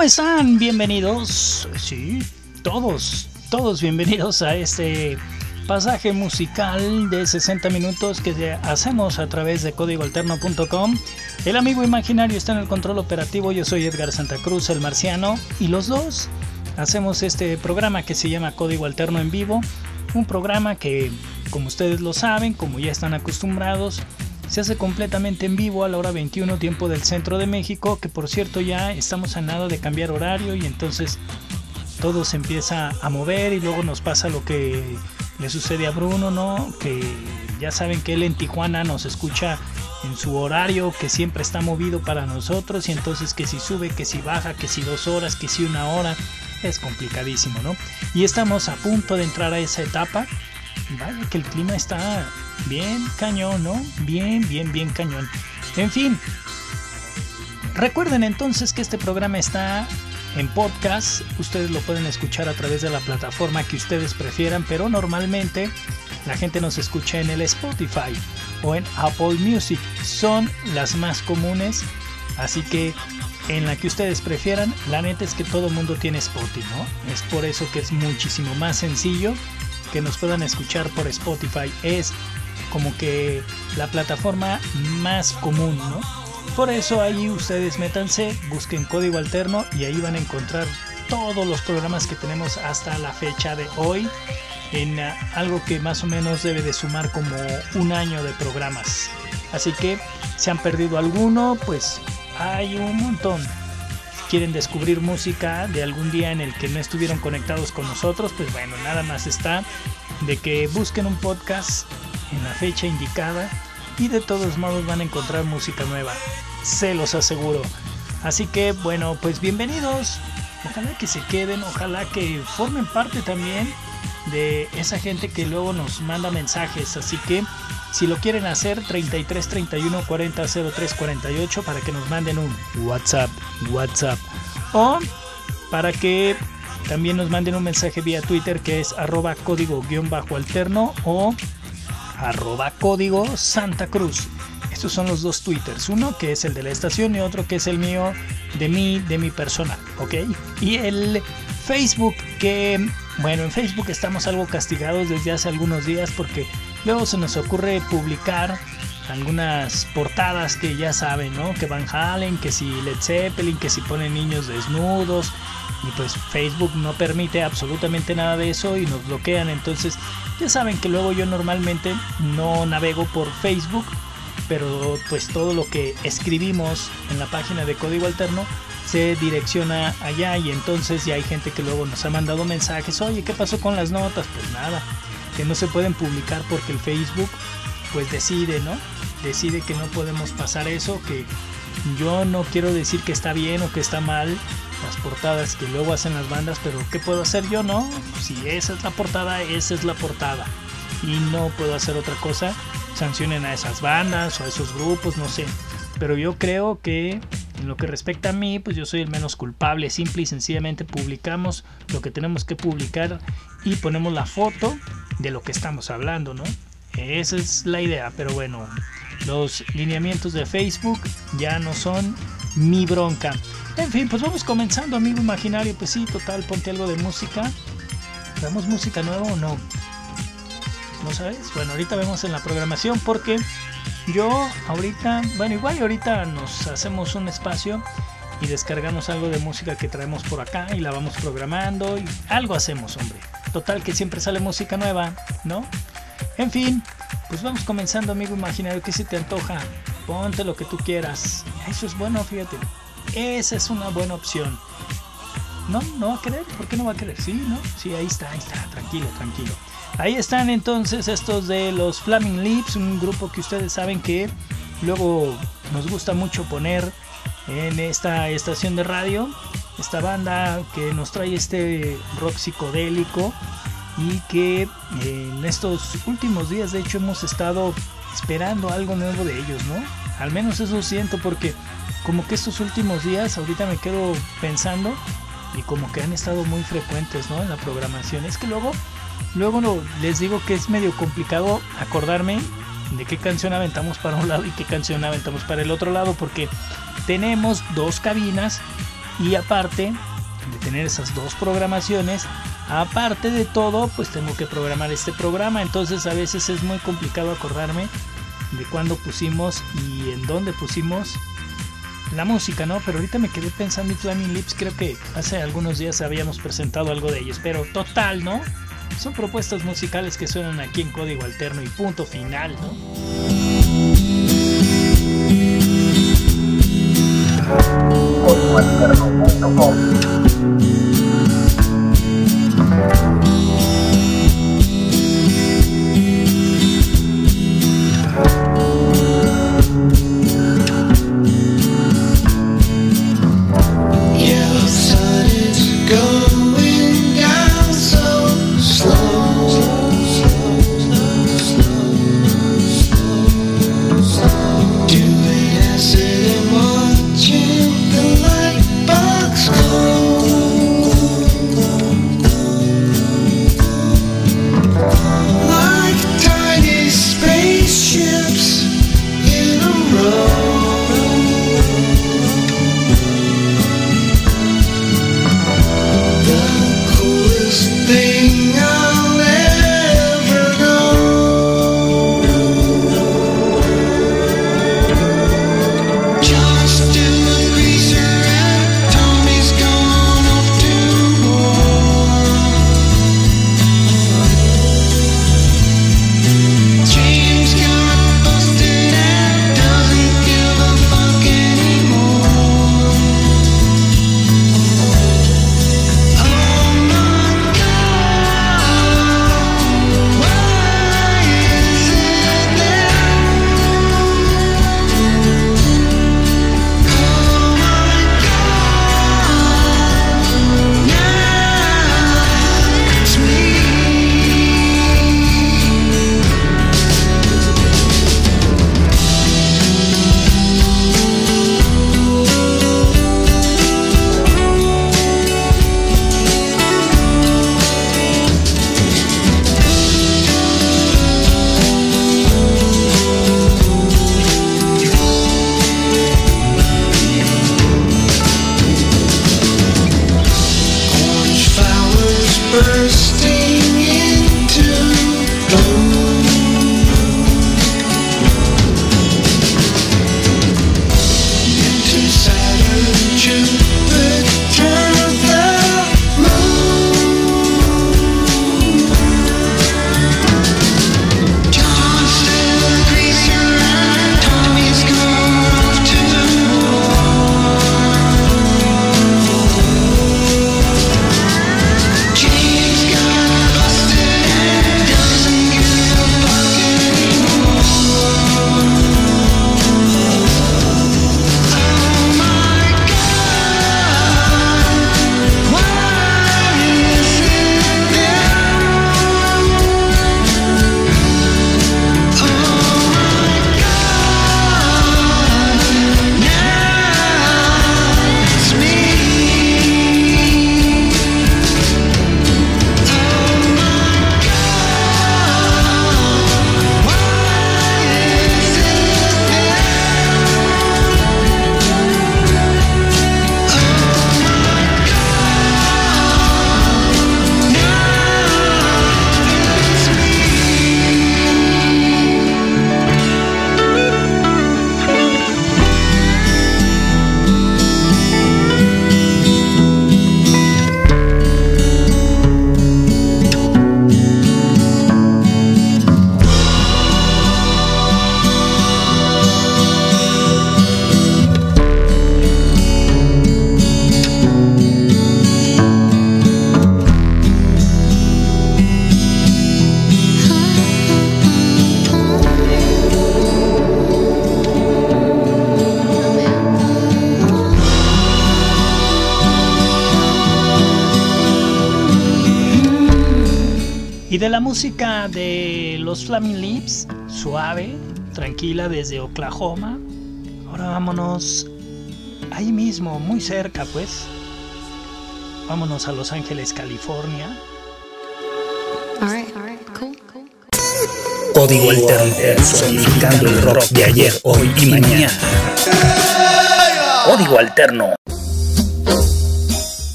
¿Cómo están? Bienvenidos. Sí, todos, todos bienvenidos a este pasaje musical de 60 minutos que hacemos a través de códigoalterno.com. El amigo imaginario está en el control operativo. Yo soy Edgar Santa Cruz, el marciano, y los dos hacemos este programa que se llama Código Alterno en Vivo. Un programa que, como ustedes lo saben, como ya están acostumbrados, se hace completamente en vivo a la hora 21 tiempo del centro de México, que por cierto ya estamos a nada de cambiar horario y entonces todo se empieza a mover y luego nos pasa lo que le sucede a Bruno, ¿no? Que ya saben que él en Tijuana nos escucha en su horario que siempre está movido para nosotros y entonces que si sube, que si baja, que si dos horas, que si una hora, es complicadísimo, ¿no? Y estamos a punto de entrar a esa etapa. Vaya que el clima está bien cañón, ¿no? Bien, bien, bien cañón. En fin, recuerden entonces que este programa está en podcast. Ustedes lo pueden escuchar a través de la plataforma que ustedes prefieran, pero normalmente la gente nos escucha en el Spotify o en Apple Music. Son las más comunes, así que en la que ustedes prefieran, la neta es que todo mundo tiene Spotify, ¿no? Es por eso que es muchísimo más sencillo que nos puedan escuchar por Spotify. Es como que la plataforma más común, ¿no? Por eso ahí ustedes métanse, busquen código alterno y ahí van a encontrar todos los programas que tenemos hasta la fecha de hoy en uh, algo que más o menos debe de sumar como un año de programas. Así que si han perdido alguno, pues hay un montón. Quieren descubrir música de algún día en el que no estuvieron conectados con nosotros, pues bueno, nada más está de que busquen un podcast en la fecha indicada y de todos modos van a encontrar música nueva, se los aseguro. Así que bueno, pues bienvenidos, ojalá que se queden, ojalá que formen parte también de esa gente que luego nos manda mensajes, así que si lo quieren hacer 33 31 40 03 48 para que nos manden un WhatsApp, WhatsApp o para que también nos manden un mensaje vía Twitter que es arroba código guion bajo alterno o arroba código Santa Cruz. Estos son los dos twitters, uno que es el de la estación y otro que es el mío de mí, de mi persona, ¿ok? Y el Facebook que, bueno, en Facebook estamos algo castigados desde hace algunos días porque luego se nos ocurre publicar algunas portadas que ya saben, ¿no? Que Van Halen, que si Led Zeppelin, que si ponen niños desnudos. Y pues Facebook no permite absolutamente nada de eso y nos bloquean. Entonces ya saben que luego yo normalmente no navego por Facebook. Pero pues todo lo que escribimos en la página de Código Alterno se direcciona allá y entonces ya hay gente que luego nos ha mandado mensajes, oye, ¿qué pasó con las notas? Pues nada, que no se pueden publicar porque el Facebook pues decide, ¿no? Decide que no podemos pasar eso, que yo no quiero decir que está bien o que está mal las portadas que luego hacen las bandas, pero ¿qué puedo hacer yo, no? Si esa es la portada, esa es la portada. Y no puedo hacer otra cosa, sancionen a esas bandas o a esos grupos, no sé. Pero yo creo que en lo que respecta a mí, pues yo soy el menos culpable. Simple y sencillamente publicamos lo que tenemos que publicar y ponemos la foto de lo que estamos hablando, ¿no? Esa es la idea, pero bueno, los lineamientos de Facebook ya no son mi bronca. En fin, pues vamos comenzando, amigo imaginario. Pues sí, total, ponte algo de música. ¿Damos música nueva o no? ¿No sabes? Bueno, ahorita vemos en la programación porque yo ahorita, bueno, igual ahorita nos hacemos un espacio y descargamos algo de música que traemos por acá y la vamos programando y algo hacemos, hombre. Total que siempre sale música nueva, ¿no? En fin, pues vamos comenzando, amigo imaginario, que si te antoja, ponte lo que tú quieras. Eso es bueno, fíjate. Esa es una buena opción. No, no va a querer, ¿por qué no va a querer? Sí, ¿no? Sí, ahí está, ahí está, tranquilo, tranquilo. Ahí están entonces estos de los Flaming Lips, un grupo que ustedes saben que luego nos gusta mucho poner en esta estación de radio. esta banda que nos trae este rock psicodélico y que en estos últimos días de hecho hemos estado esperando algo nuevo de ellos, ¿no? Al menos eso siento porque como que estos últimos días ahorita me quedo pensando y como que han estado muy frecuentes, ¿no? En la programación. Es que luego, luego no, les digo que es medio complicado acordarme de qué canción aventamos para un lado y qué canción aventamos para el otro lado porque tenemos dos cabinas y aparte de tener esas dos programaciones, aparte de todo, pues tengo que programar este programa, entonces a veces es muy complicado acordarme de cuándo pusimos y en dónde pusimos la música, ¿no? Pero ahorita me quedé pensando en Flaming Lips, creo que hace algunos días habíamos presentado algo de ellos, pero total, ¿no? Son propuestas musicales que suenan aquí en código alterno y punto final, ¿no? De la música de los Flaming Lips, suave, tranquila desde Oklahoma, ahora vámonos ahí mismo, muy cerca pues. Vámonos a Los Ángeles, California. Código alterno, sonificando el rock de ayer, hoy y mañana. Código alterno.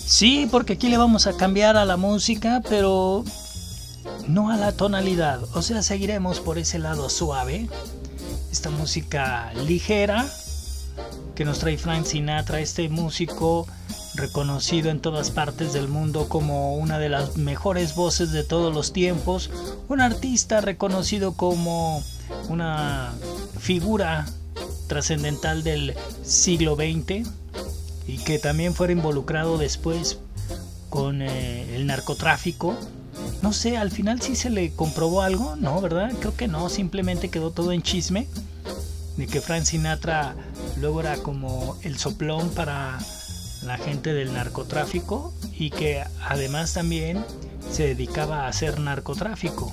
Sí, porque aquí le vamos a cambiar a la música, pero no a la tonalidad. O sea, seguiremos por ese lado suave. Esta música ligera que nos trae Frank Sinatra, este músico reconocido en todas partes del mundo como una de las mejores voces de todos los tiempos, un artista reconocido como una figura trascendental del siglo XX y que también fuera involucrado después con eh, el narcotráfico. No sé, al final sí se le comprobó algo, ¿no? ¿Verdad? Creo que no, simplemente quedó todo en chisme de que Frank Sinatra luego era como el soplón para la gente del narcotráfico y que además también se dedicaba a hacer narcotráfico.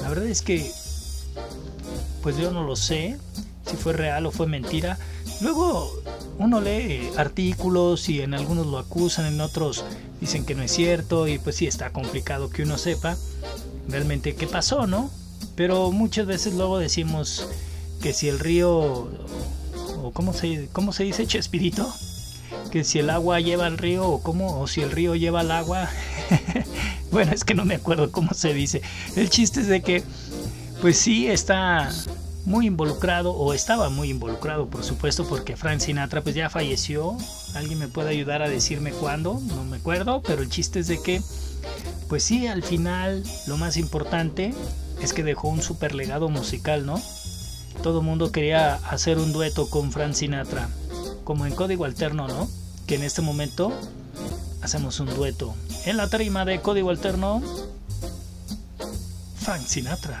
La verdad es que pues yo no lo sé si fue real o fue mentira. Luego uno lee artículos y en algunos lo acusan, en otros dicen que no es cierto y pues sí está complicado que uno sepa realmente qué pasó, ¿no? Pero muchas veces luego decimos que si el río o cómo se cómo se dice Chespirito, que si el agua lleva al río o cómo o si el río lleva al agua. bueno, es que no me acuerdo cómo se dice. El chiste es de que pues sí está muy involucrado o estaba muy involucrado por supuesto porque Frank Sinatra pues ya falleció. Alguien me puede ayudar a decirme cuándo no me acuerdo pero el chiste es de que pues sí al final lo más importante es que dejó un super legado musical no todo mundo quería hacer un dueto con Frank Sinatra como en código alterno no que en este momento hacemos un dueto. En la tarima de código alterno Frank Sinatra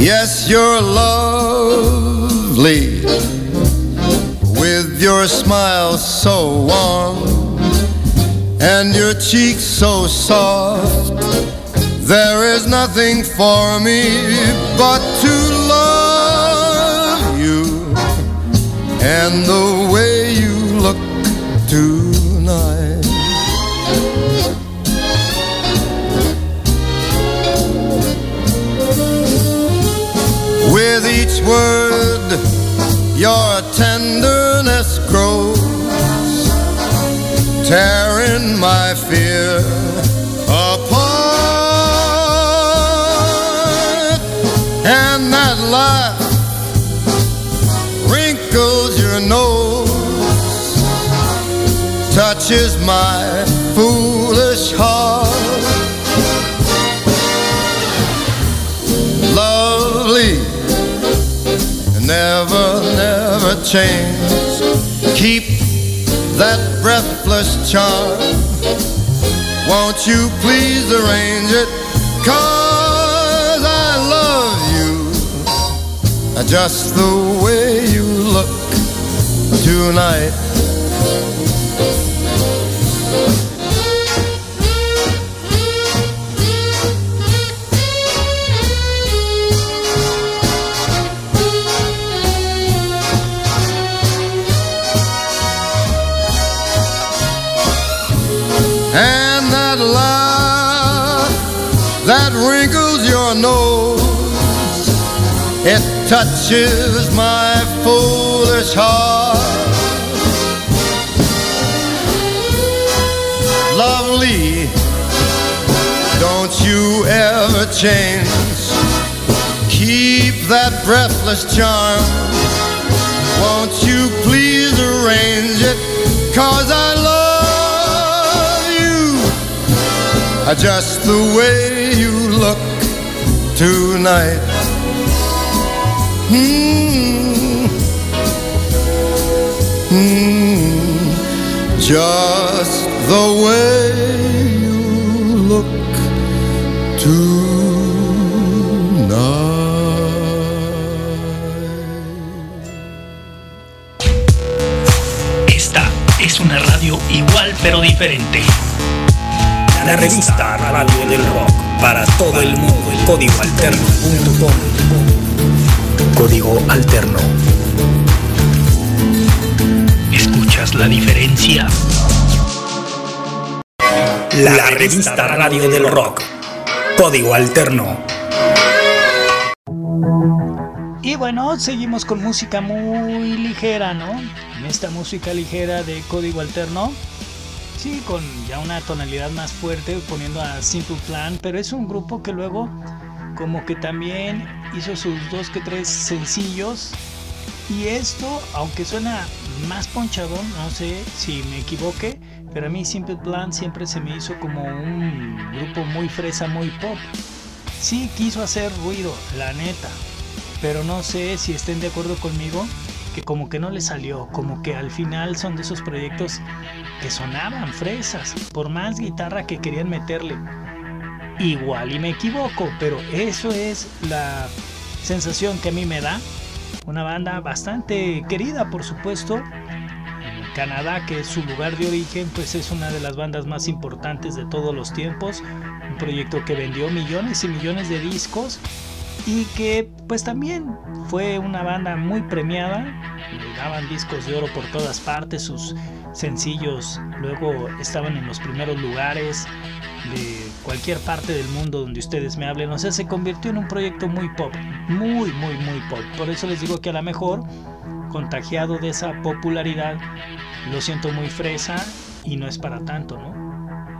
Yes, you're lovely with your smile so warm and your cheeks so soft. There is nothing for me but to love you and the way With each word, your tenderness grows, tearing my fear apart. And that laugh wrinkles your nose, touches my foolish heart. Never, never change. Keep that breathless charm. Won't you please arrange it? Cause I love you just the way you look tonight. Laugh that wrinkles your nose, it touches my foolish heart. Lovely, don't you ever change. Keep that breathless charm. Won't you please arrange it? because I love just the way you look tonight. Mm. Just the way you look tonight. Esta es una radio igual pero diferente. La revista Radio del Rock para todo el mundo. El código alterno.com. Código alterno. ¿Escuchas la diferencia? La revista Radio del Rock. Código alterno. Y bueno, seguimos con música muy ligera, ¿no? Esta música ligera de código alterno. Sí, con ya una tonalidad más fuerte, poniendo a Simple Plan, pero es un grupo que luego como que también hizo sus dos que tres sencillos. Y esto, aunque suena más ponchadón, no sé si me equivoque, pero a mí Simple Plan siempre se me hizo como un grupo muy fresa, muy pop. Sí quiso hacer ruido, la neta, pero no sé si estén de acuerdo conmigo que como que no le salió, como que al final son de esos proyectos que sonaban fresas, por más guitarra que querían meterle. Igual y me equivoco, pero eso es la sensación que a mí me da. Una banda bastante querida, por supuesto. En Canadá, que es su lugar de origen, pues es una de las bandas más importantes de todos los tiempos. Un proyecto que vendió millones y millones de discos y que pues también fue una banda muy premiada, daban discos de oro por todas partes, sus sencillos luego estaban en los primeros lugares de cualquier parte del mundo donde ustedes me hablen, o sea, se convirtió en un proyecto muy pop, muy, muy, muy pop, por eso les digo que a lo mejor, contagiado de esa popularidad, lo siento muy fresa y no es para tanto, ¿no?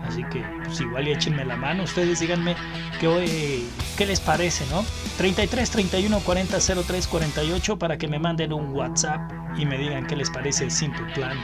Así que, pues igual y échenme la mano. Ustedes díganme qué, qué les parece, ¿no? 33 31 40 03 48 para que me manden un WhatsApp y me digan qué les parece el Simple Plan.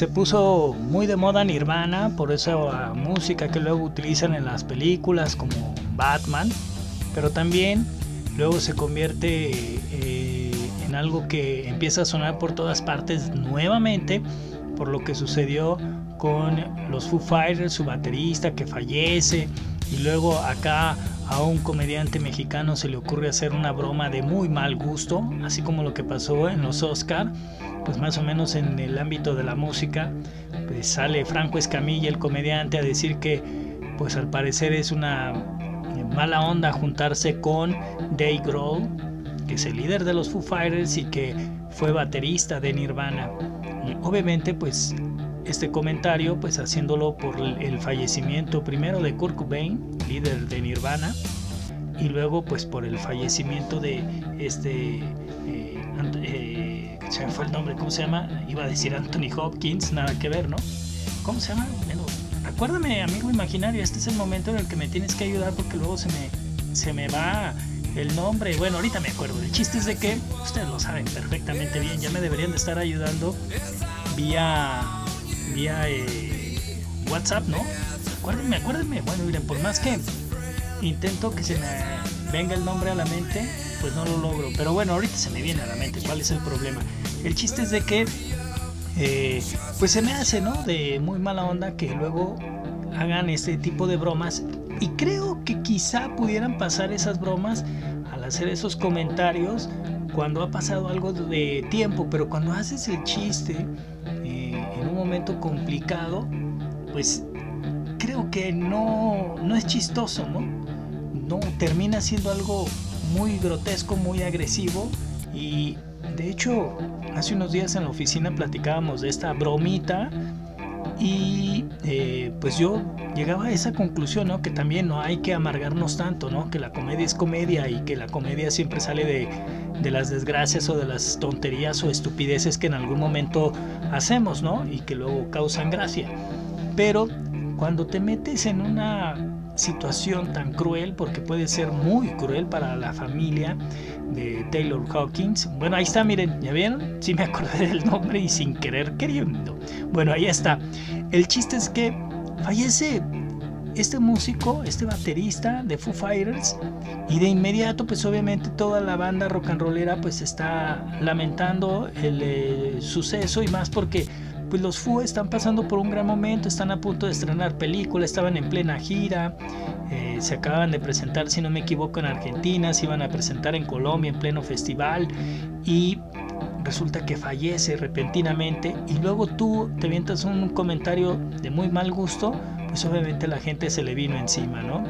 Se puso muy de moda Nirvana, por esa música que luego utilizan en las películas como Batman, pero también luego se convierte eh, en algo que empieza a sonar por todas partes nuevamente, por lo que sucedió con los Foo Fighters, su baterista que fallece, y luego acá a un comediante mexicano se le ocurre hacer una broma de muy mal gusto, así como lo que pasó en los Oscar pues más o menos en el ámbito de la música, pues sale Franco Escamilla, el comediante, a decir que pues al parecer es una mala onda juntarse con Dave Grohl, que es el líder de los Foo Fighters y que fue baterista de Nirvana. Y obviamente pues este comentario pues haciéndolo por el fallecimiento primero de Kurt Cobain, líder de Nirvana, y luego pues por el fallecimiento de este eh, eh, se me fue el nombre, ¿cómo se llama? Iba a decir Anthony Hopkins, nada que ver, ¿no? ¿Cómo se llama? Bueno, acuérdame, amigo imaginario, este es el momento en el que me tienes que ayudar porque luego se me, se me va el nombre. Bueno, ahorita me acuerdo. El chiste es de que ustedes lo saben perfectamente bien, ya me deberían de estar ayudando vía, vía eh, WhatsApp, ¿no? Acuérdenme, acuérdenme. Bueno, miren, por más que intento que se me venga el nombre a la mente, pues no lo logro. Pero bueno, ahorita se me viene a la mente cuál es el problema. El chiste es de que, eh, pues se me hace, ¿no? De muy mala onda que luego hagan este tipo de bromas. Y creo que quizá pudieran pasar esas bromas al hacer esos comentarios cuando ha pasado algo de tiempo, pero cuando haces el chiste eh, en un momento complicado, pues creo que no, no es chistoso, ¿no? No termina siendo algo muy grotesco, muy agresivo y de hecho hace unos días en la oficina platicábamos de esta bromita y eh, pues yo llegaba a esa conclusión, ¿no? Que también no hay que amargarnos tanto, ¿no? Que la comedia es comedia y que la comedia siempre sale de, de las desgracias o de las tonterías o estupideces que en algún momento hacemos, ¿no? Y que luego causan gracia. Pero cuando te metes en una situación tan cruel, porque puede ser muy cruel para la familia de Taylor Hawkins. Bueno, ahí está, miren, ¿ya vieron? Sí me acordé del nombre y sin querer queriendo. Bueno, ahí está. El chiste es que fallece este músico, este baterista de Foo Fighters y de inmediato pues obviamente toda la banda rock and rollera pues está lamentando el eh, suceso y más porque pues los Foo están pasando por un gran momento, están a punto de estrenar película, estaban en plena gira, eh, se acaban de presentar, si no me equivoco, en Argentina, se iban a presentar en Colombia en pleno festival y resulta que fallece repentinamente y luego tú te vientas un comentario de muy mal gusto, pues obviamente la gente se le vino encima, ¿no?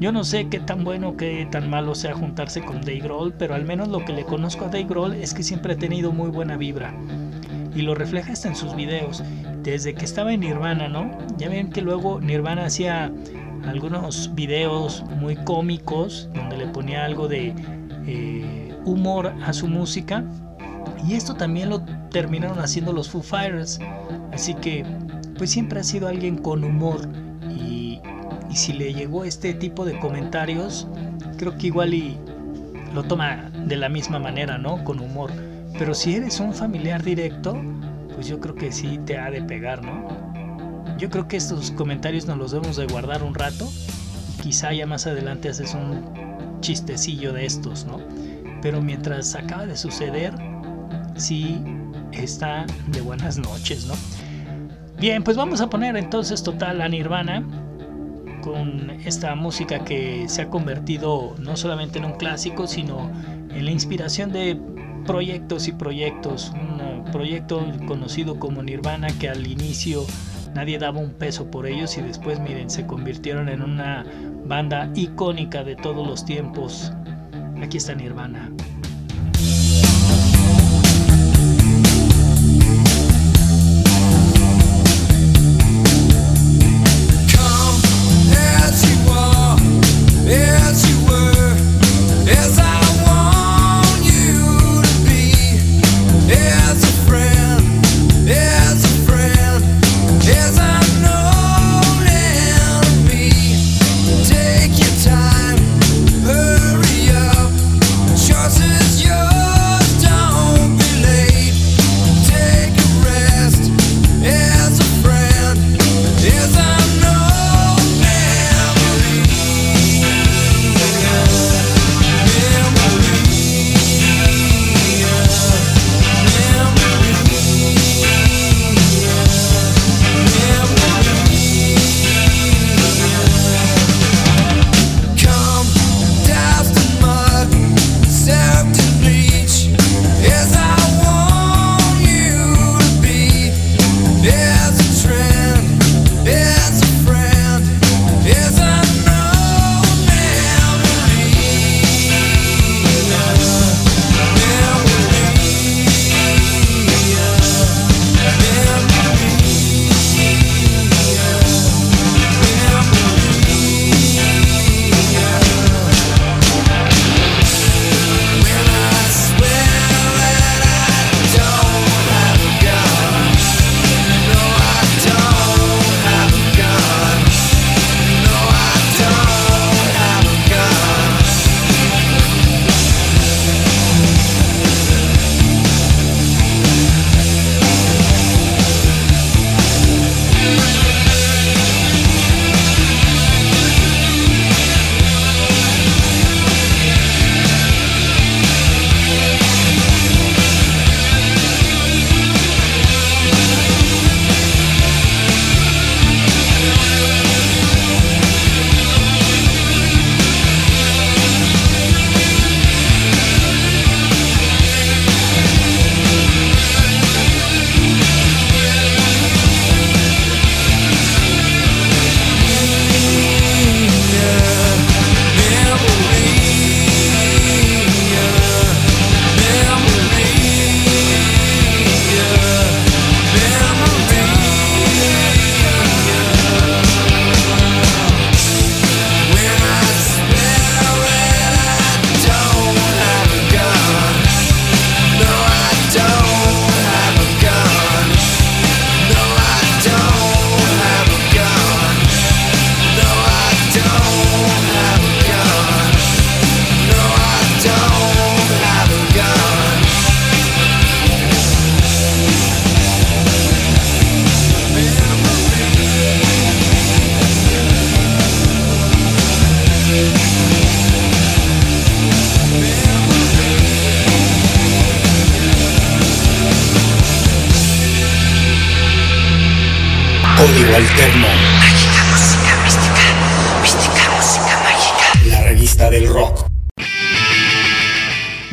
Yo no sé qué tan bueno, qué tan malo sea juntarse con Dave Grohl, pero al menos lo que le conozco a Dave Grohl es que siempre ha tenido muy buena vibra y lo refleja hasta en sus videos. Desde que estaba en Nirvana, ¿no? Ya ven que luego Nirvana hacía algunos videos muy cómicos donde le ponía algo de eh, humor a su música. Y esto también lo terminaron haciendo los Foo Fighters. Así que, pues siempre ha sido alguien con humor. Y, y si le llegó este tipo de comentarios, creo que igual y lo toma de la misma manera, ¿no? Con humor. Pero si eres un familiar directo, pues yo creo que sí te ha de pegar, ¿no? Yo creo que estos comentarios nos los debemos de guardar un rato quizá ya más adelante haces un chistecillo de estos, ¿no? Pero mientras acaba de suceder, sí está de buenas noches, ¿no? Bien, pues vamos a poner entonces total a Nirvana con esta música que se ha convertido no solamente en un clásico, sino en la inspiración de proyectos y proyectos. Un eh, proyecto conocido como Nirvana que al inicio nadie daba un peso por ellos y después miren se convirtieron en una banda icónica de todos los tiempos. Aquí está Nirvana.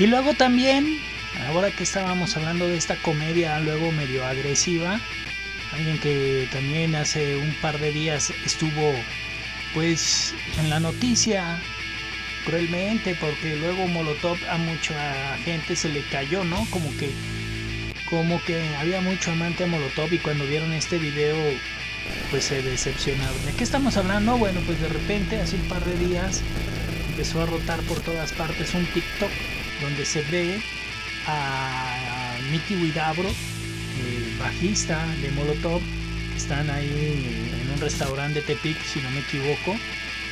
Luego también, ahora que estábamos hablando de esta comedia luego medio agresiva, alguien que también hace un par de días estuvo pues en la noticia cruelmente porque luego Molotov a mucha gente se le cayó, ¿no? Como que como que había mucho amante a Molotov y cuando vieron este video pues se decepcionaron. ¿De qué estamos hablando? Bueno, pues de repente hace un par de días empezó a rotar por todas partes un TikTok donde se ve a Mickey Widabro, bajista de Molotov, están ahí en un restaurante de Tepic, si no me equivoco,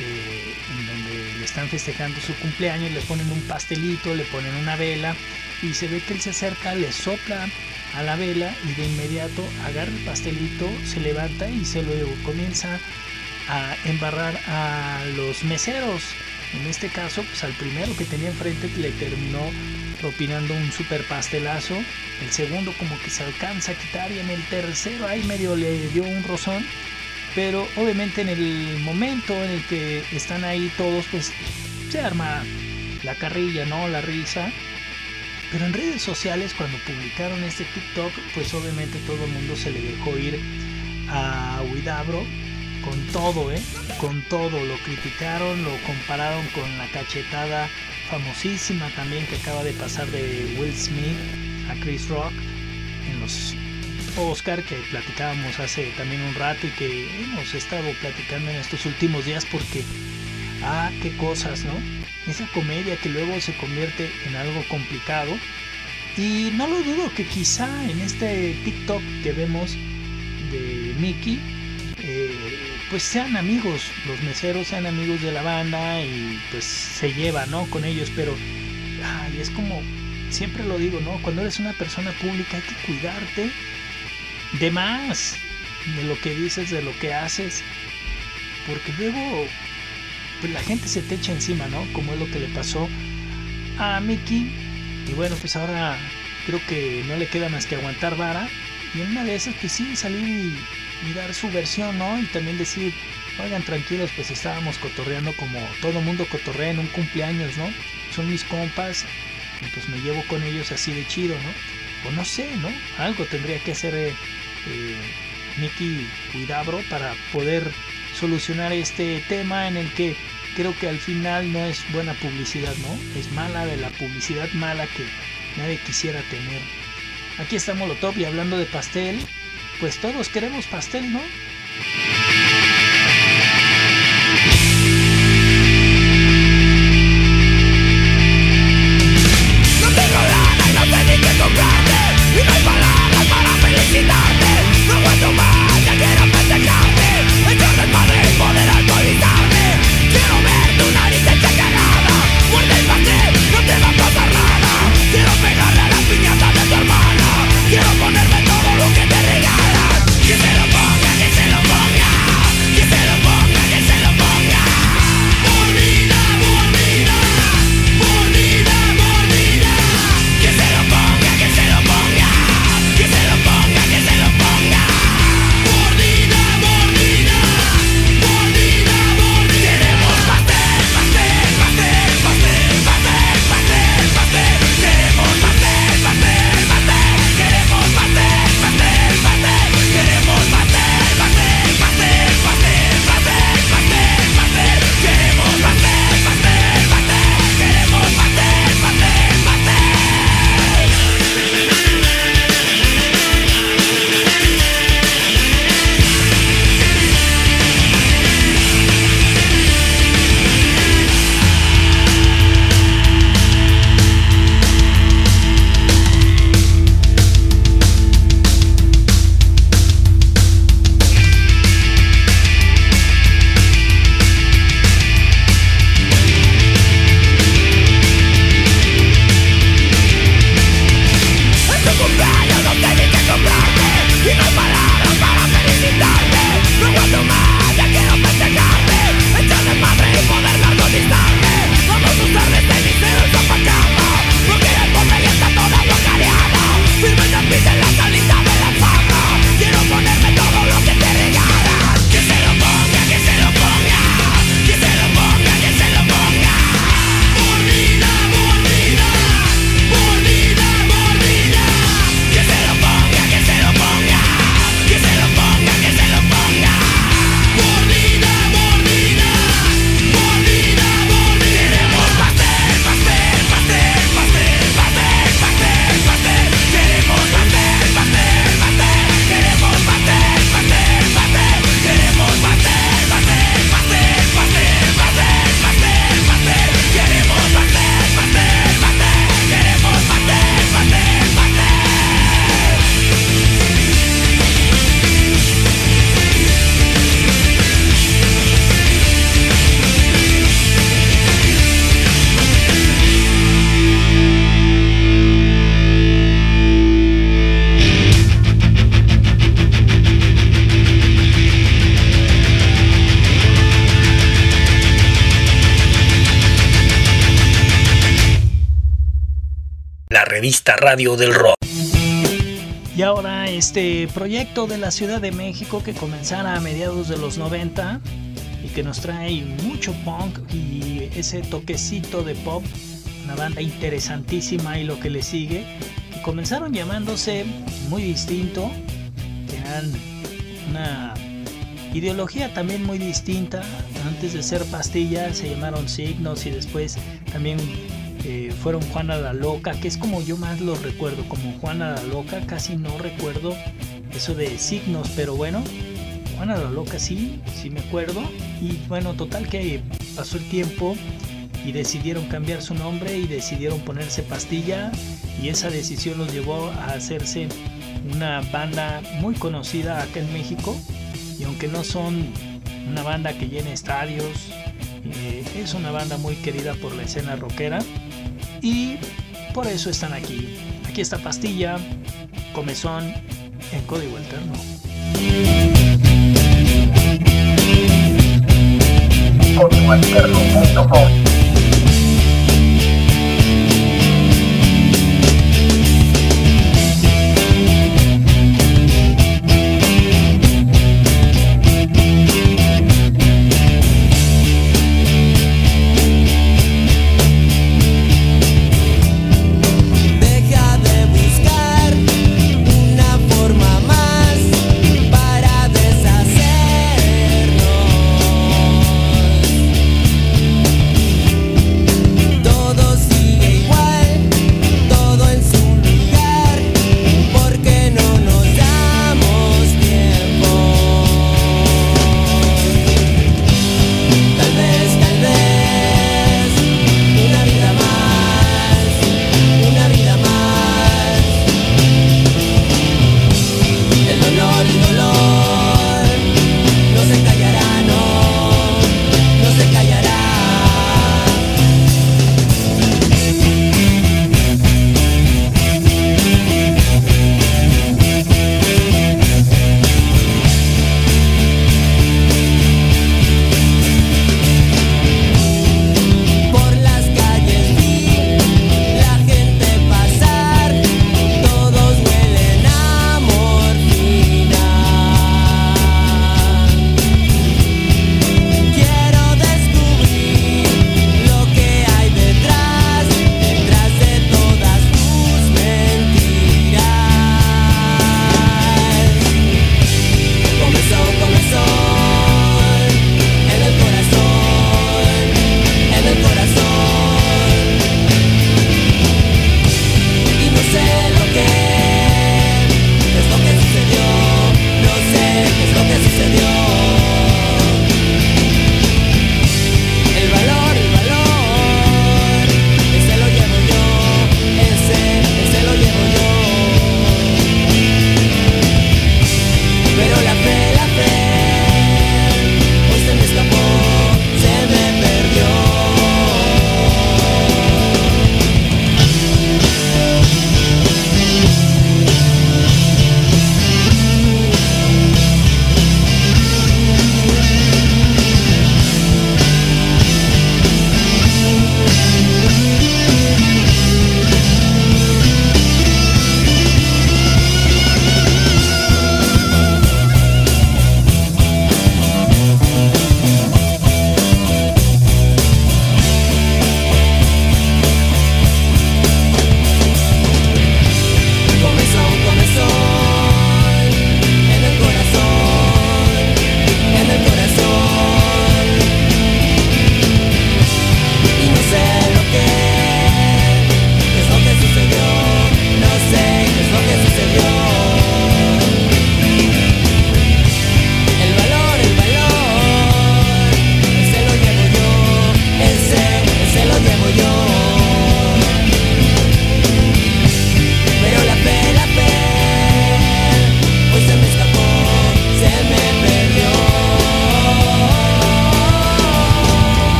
eh, en donde le están festejando su cumpleaños, le ponen un pastelito, le ponen una vela y se ve que él se acerca, le sopla a la vela y de inmediato agarra el pastelito, se levanta y se lo comienza a embarrar a los meseros. En este caso, pues al primero que tenía enfrente le terminó propinando un super pastelazo. El segundo como que se alcanza a quitar y en el tercero ahí medio le dio un rozón. Pero obviamente en el momento en el que están ahí todos, pues se arma la carrilla, ¿no? La risa. Pero en redes sociales cuando publicaron este TikTok, pues obviamente todo el mundo se le dejó ir a Huidabro con todo, ¿eh? Con todo. Lo criticaron, lo compararon con la cachetada famosísima también que acaba de pasar de Will Smith a Chris Rock en los Oscar que platicábamos hace también un rato y que hemos estado platicando en estos últimos días porque ah qué cosas no esa comedia que luego se convierte en algo complicado y no lo dudo que quizá en este TikTok que vemos de Mickey pues sean amigos, los meseros sean amigos de la banda y pues se lleva, ¿no? Con ellos, pero ay, es como, siempre lo digo, ¿no? Cuando eres una persona pública hay que cuidarte de más, de lo que dices, de lo que haces, porque luego pues la gente se te echa encima, ¿no? Como es lo que le pasó a Mickey. Y bueno, pues ahora creo que no le queda más que aguantar vara. Y en una de esas, pues sí, salir y dar su versión, ¿no? Y también decir, oigan, tranquilos, pues estábamos cotorreando como todo mundo cotorrea en un cumpleaños, ¿no? Son mis compas, y pues me llevo con ellos así de chido, ¿no? O no sé, ¿no? Algo tendría que hacer eh, eh Nicky Cuidabro para poder solucionar este tema en el que creo que al final no es buena publicidad, ¿no? Es mala de la publicidad mala que nadie quisiera tener. Aquí está Molotov y hablando de pastel, pues todos queremos pastel, ¿no? Radio del Rock. Y ahora este proyecto de la Ciudad de México que comenzara a mediados de los 90 y que nos trae mucho punk y ese toquecito de pop, una banda interesantísima y lo que le sigue, que comenzaron llamándose muy distinto, eran una ideología también muy distinta, antes de ser pastillas se llamaron signos y después también eh, fueron Juana la Loca, que es como yo más lo recuerdo, como Juana la Loca, casi no recuerdo eso de signos, pero bueno, Juana la Loca sí, sí me acuerdo. Y bueno, total que pasó el tiempo y decidieron cambiar su nombre y decidieron ponerse pastilla y esa decisión los llevó a hacerse una banda muy conocida acá en México y aunque no son una banda que llene estadios, eh, es una banda muy querida por la escena rockera y por eso están aquí. Aquí está Pastilla, Comezón en código alterno. Código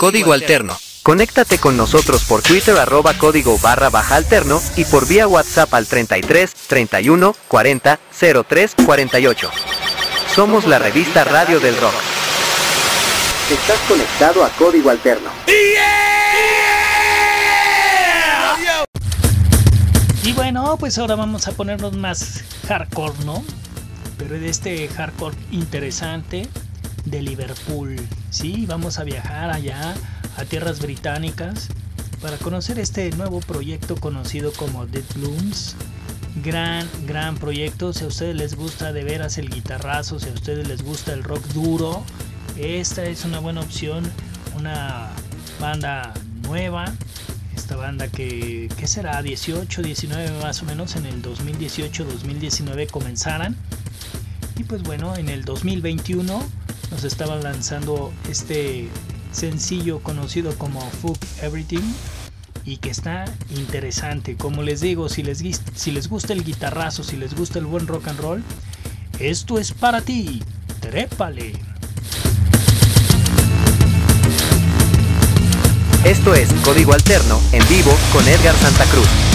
Código Alterno. Conéctate con nosotros por Twitter arroba código barra baja alterno y por vía WhatsApp al 33 31 40 03 48. Somos la revista Radio del Rock. Estás conectado a Código Alterno. Y bueno, pues ahora vamos a ponernos más hardcore, ¿no? Pero de este hardcore interesante de Liverpool. Sí, vamos a viajar allá a tierras británicas para conocer este nuevo proyecto conocido como Dead Blooms. Gran, gran proyecto. Si a ustedes les gusta de veras el guitarrazo, si a ustedes les gusta el rock duro, esta es una buena opción. Una banda nueva. Esta banda que, ¿qué será? 18, 19 más o menos en el 2018, 2019 comenzaran. Y pues bueno, en el 2021 nos estaban lanzando este sencillo conocido como Fuck Everything y que está interesante. Como les digo, si les, si les gusta el guitarrazo, si les gusta el buen rock and roll, esto es para ti. Trépale. Esto es Código Alterno en vivo con Edgar Santa Cruz.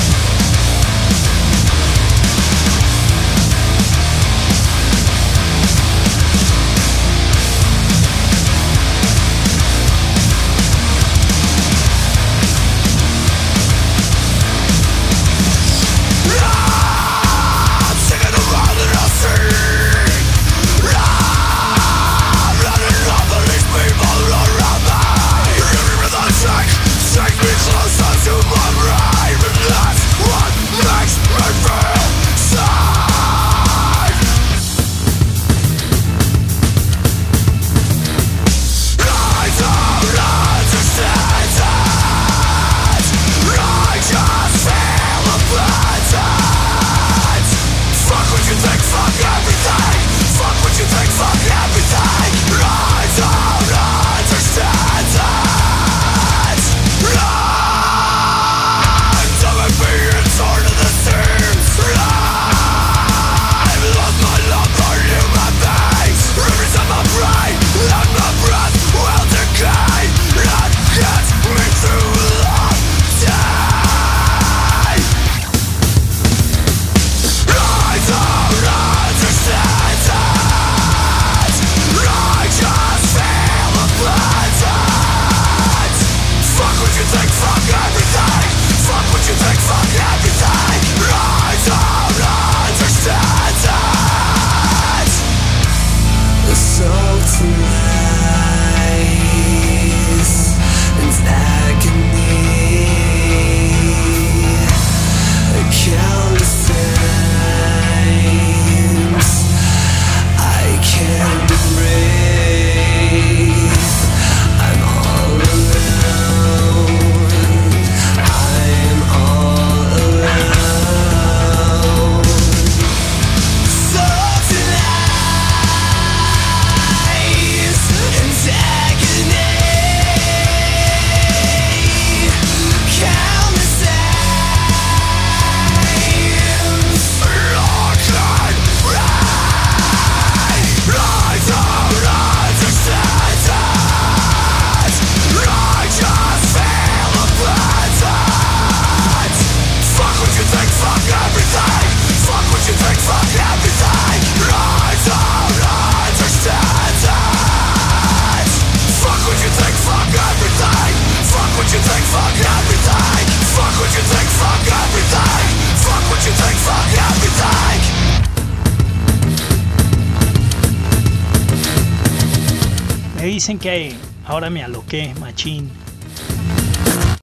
Dicen que ahora me aloqué, machín.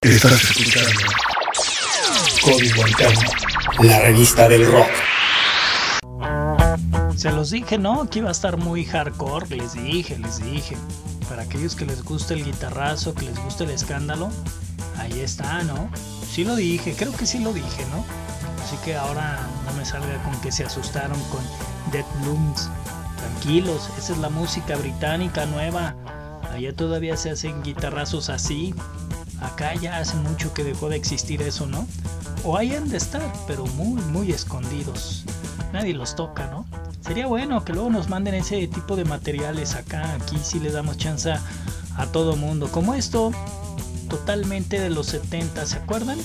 Estás escuchando Código Alterno, la revista del rock. Se los dije, ¿no? Que iba a estar muy hardcore, les dije, les dije. Para aquellos que les gusta el guitarrazo, que les gusta el escándalo, ahí está, ¿no? Sí lo dije, creo que sí lo dije, ¿no? Así que ahora no me salga con que se asustaron con Dead Blooms. Tranquilos, esa es la música británica nueva Allá todavía se hacen guitarrazos así. Acá ya hace mucho que dejó de existir eso, ¿no? O ahí han de estar, pero muy, muy escondidos. Nadie los toca, ¿no? Sería bueno que luego nos manden ese tipo de materiales acá. Aquí sí le damos chance a todo mundo. Como esto, totalmente de los 70, ¿se acuerdan?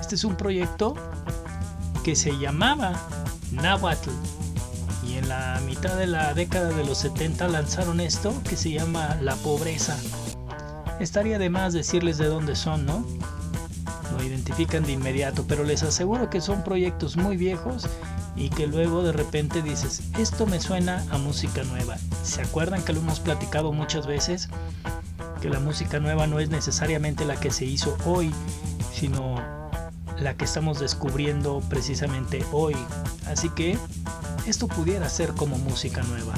Este es un proyecto que se llamaba Nahuatl. La mitad de la década de los 70 lanzaron esto que se llama La Pobreza. Estaría de más decirles de dónde son, ¿no? Lo identifican de inmediato, pero les aseguro que son proyectos muy viejos y que luego de repente dices, esto me suena a música nueva. ¿Se acuerdan que lo hemos platicado muchas veces? Que la música nueva no es necesariamente la que se hizo hoy, sino la que estamos descubriendo precisamente hoy. Así que esto pudiera ser como música nueva.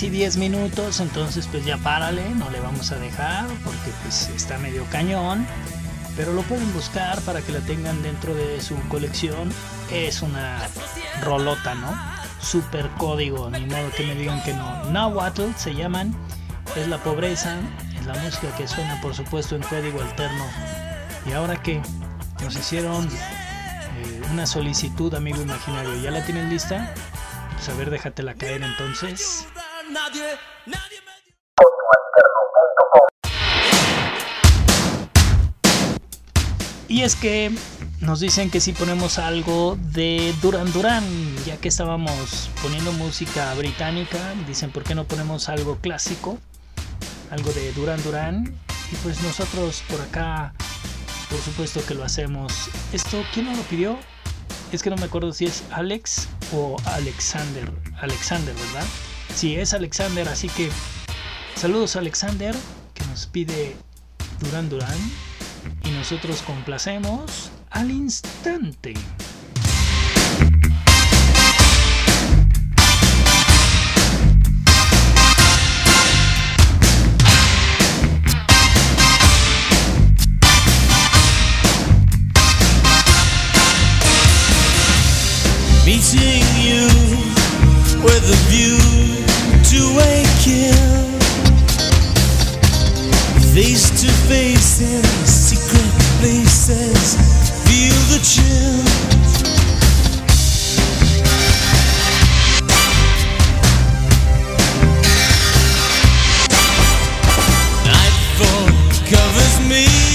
Casi 10 minutos, entonces pues ya párale, no le vamos a dejar porque pues está medio cañón, pero lo pueden buscar para que la tengan dentro de su colección. Es una rolota, ¿no? Super código, ni modo que me digan que no. Nahuatl se llaman, es la pobreza, es la música que suena por supuesto en código alterno. Y ahora que nos hicieron eh, una solicitud, amigo imaginario, ¿ya la tienen lista? Pues a ver, déjatela caer entonces. Nadie, nadie me dio. Y es que nos dicen que si ponemos algo de Duran Duran, ya que estábamos poniendo música británica, dicen por qué no ponemos algo clásico, algo de Duran Duran. Y pues nosotros por acá, por supuesto que lo hacemos. Esto, ¿quién nos lo pidió? Es que no me acuerdo si es Alex o Alexander. Alexander, ¿verdad? Sí, es Alexander, así que saludos a Alexander que nos pide Duran Duran y nosotros complacemos al instante. You with to Face to face in secret places Feel the chill. Covers me.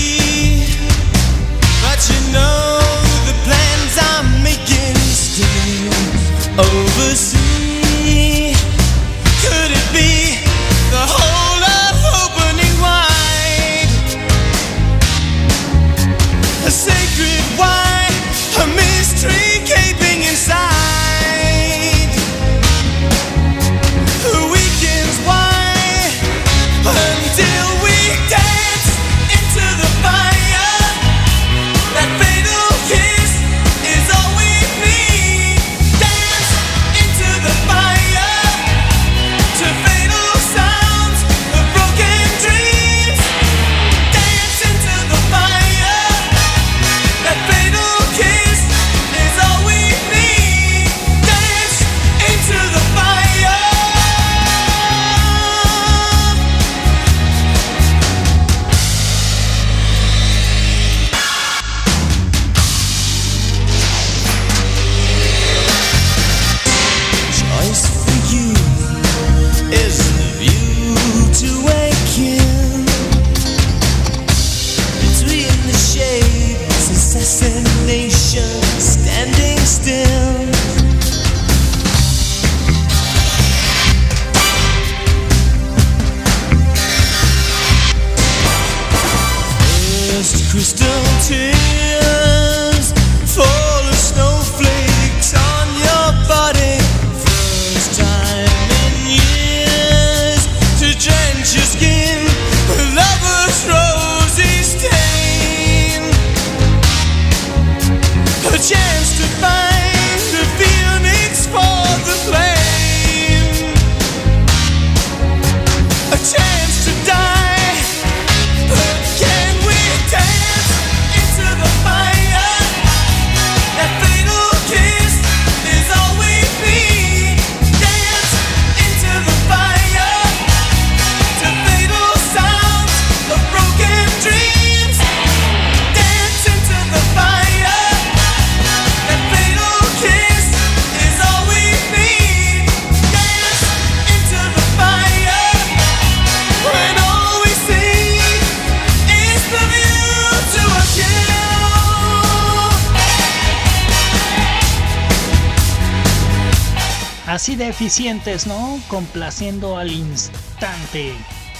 Eficientes, ¿no? Complaciendo al instante.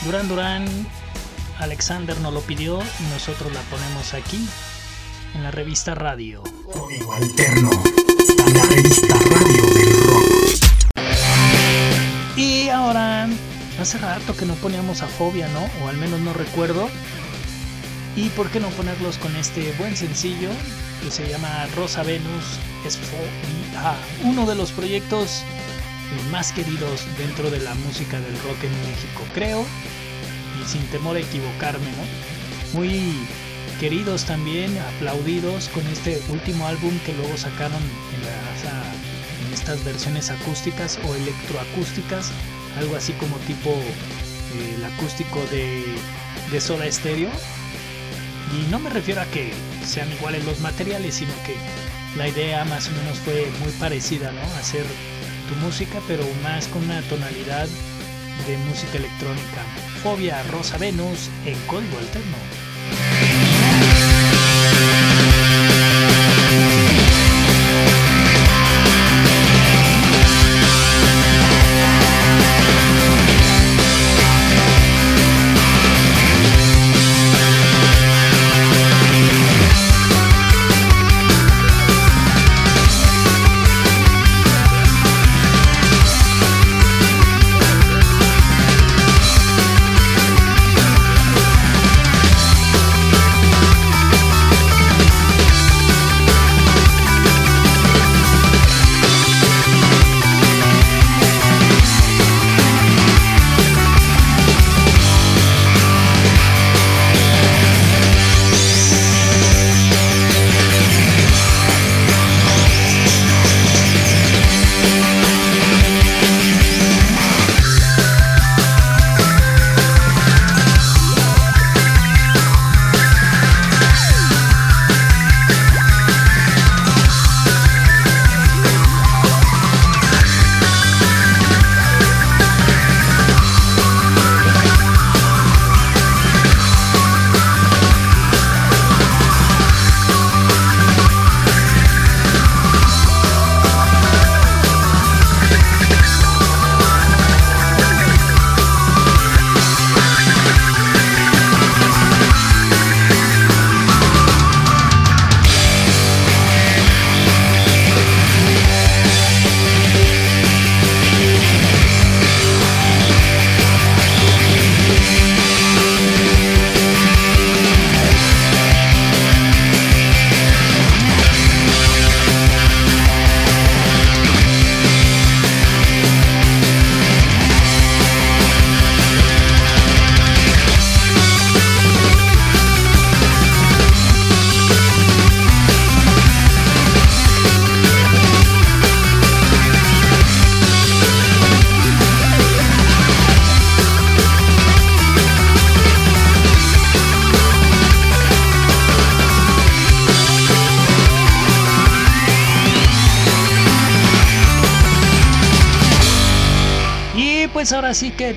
Duran Duran, Alexander nos lo pidió y nosotros la ponemos aquí en la revista Radio. Código Alterno. Está la revista Radio del Rock. Y ahora, hace rato que no poníamos a Fobia, ¿no? O al menos no recuerdo. ¿Y por qué no ponerlos con este buen sencillo que se llama Rosa Venus es Fobia? Uno de los proyectos más queridos dentro de la música del rock en México, creo. Y sin temor a equivocarme, ¿no? Muy queridos también, aplaudidos con este último álbum que luego sacaron en, estas versiones acústicas o electroacústicas, algo así como tipo eh, el acústico de, de Soda Stereo. Y no me refiero a que sean iguales los materiales, sino que la idea más o menos fue muy parecida, ¿no? Hacer tu música, pero más con una tonalidad de música electrónica. Fobia Rosa Venus en código alterno.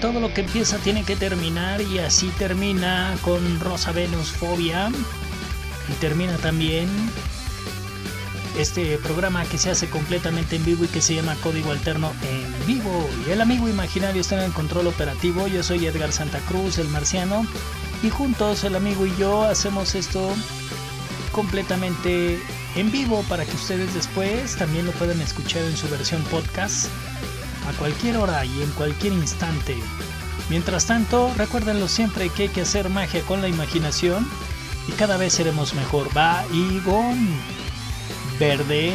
Todo lo que empieza tiene que terminar y así termina con Rosa Venus Fobia. Y termina también este programa que se hace completamente en vivo y que se llama Código Alterno en vivo. Y el amigo imaginario está en el control operativo. Yo soy Edgar Santa Cruz, el marciano. Y juntos el amigo y yo hacemos esto completamente en vivo para que ustedes después también lo puedan escuchar en su versión podcast a cualquier hora y en cualquier instante. Mientras tanto, recuérdenlo siempre que hay que hacer magia con la imaginación y cada vez seremos mejor. Va y verde.